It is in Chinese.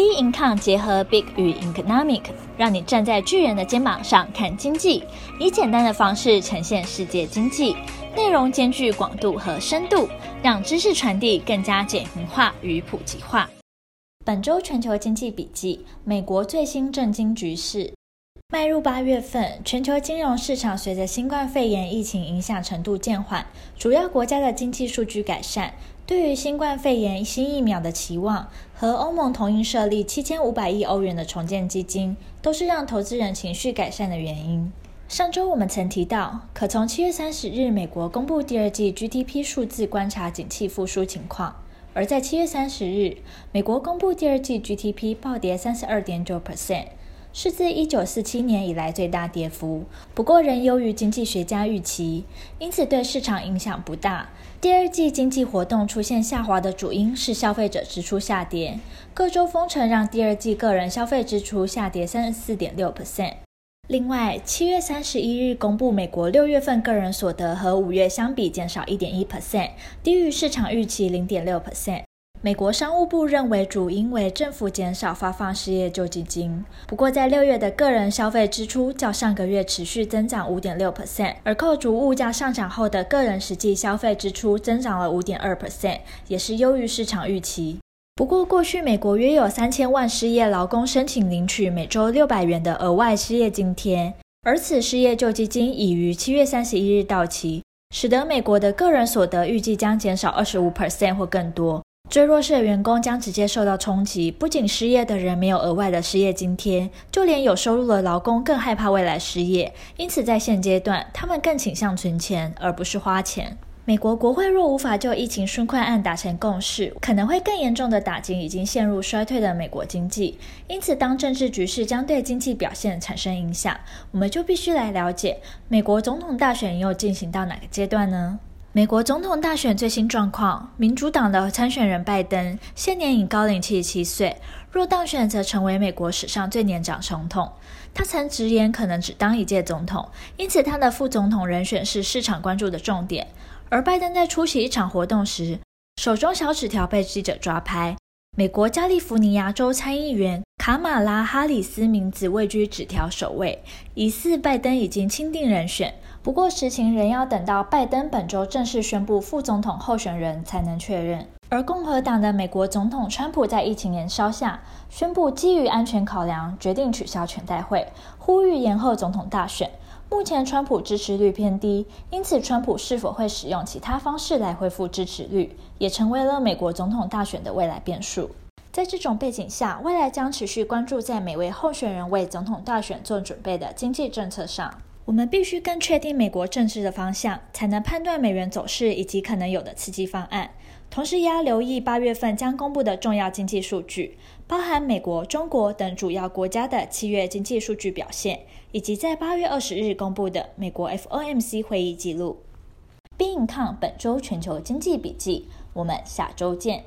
Big Income 结合 Big 与 Economic，让你站在巨人的肩膀上看经济，以简单的方式呈现世界经济，内容兼具广度和深度，让知识传递更加简明化与普及化。本周全球经济笔记：美国最新政经局势。迈入八月份，全球金融市场随着新冠肺炎疫情影响程度渐缓，主要国家的经济数据改善，对于新冠肺炎新疫苗的期望和欧盟同意设立七千五百亿欧元的重建基金，都是让投资人情绪改善的原因。上周我们曾提到，可从七月三十日美国公布第二季 GDP 数字观察景气复苏情况，而在七月三十日，美国公布第二季 GDP 暴跌三十二点九 percent。是自一九四七年以来最大跌幅，不过仍优于经济学家预期，因此对市场影响不大。第二季经济活动出现下滑的主因是消费者支出下跌，各州封城让第二季个人消费支出下跌三十四点六 percent。另外，七月三十一日公布美国六月份个人所得和五月相比减少一点一 percent，低于市场预期零点六 percent。美国商务部认为主因为政府减少发放失业救济金。不过，在六月的个人消费支出较上个月持续增长五点六 percent，而扣除物价上涨后的个人实际消费支出增长了五点二 percent，也是优于市场预期。不过，过去美国约有三千万失业劳工申请领取每周六百元的额外失业津贴，而此失业救济金已于七月三十一日到期，使得美国的个人所得预计将减少二十五 percent 或更多。最弱势的员工将直接受到冲击，不仅失业的人没有额外的失业津贴，就连有收入的劳工更害怕未来失业。因此，在现阶段，他们更倾向存钱，而不是花钱。美国国会若无法就疫情纾困案达成共识，可能会更严重的打击已经陷入衰退的美国经济。因此，当政治局势将对经济表现产生影响，我们就必须来了解美国总统大选又进行到哪个阶段呢？美国总统大选最新状况：民主党的参选人拜登现年已高龄七十七岁，若当选，则成为美国史上最年长总统。他曾直言可能只当一届总统，因此他的副总统人选是市场关注的重点。而拜登在出席一场活动时，手中小纸条被记者抓拍，美国加利福尼亚州参议员卡马拉·哈里斯名字位居纸条首位，疑似拜登已经钦定人选。不过，实情仍要等到拜登本周正式宣布副总统候选人才能确认。而共和党的美国总统川普在疫情延烧下，宣布基于安全考量，决定取消全代会，呼吁延后总统大选。目前川普支持率偏低，因此川普是否会使用其他方式来恢复支持率，也成为了美国总统大选的未来变数。在这种背景下，未来将持续关注在每位候选人为总统大选做准备的经济政策上。我们必须更确定美国政治的方向，才能判断美元走势以及可能有的刺激方案。同时，也要留意八月份将公布的重要经济数据，包含美国、中国等主要国家的七月经济数据表现，以及在八月二十日公布的美国 FOMC 会议记录。Big Income 本周全球经济笔记，我们下周见。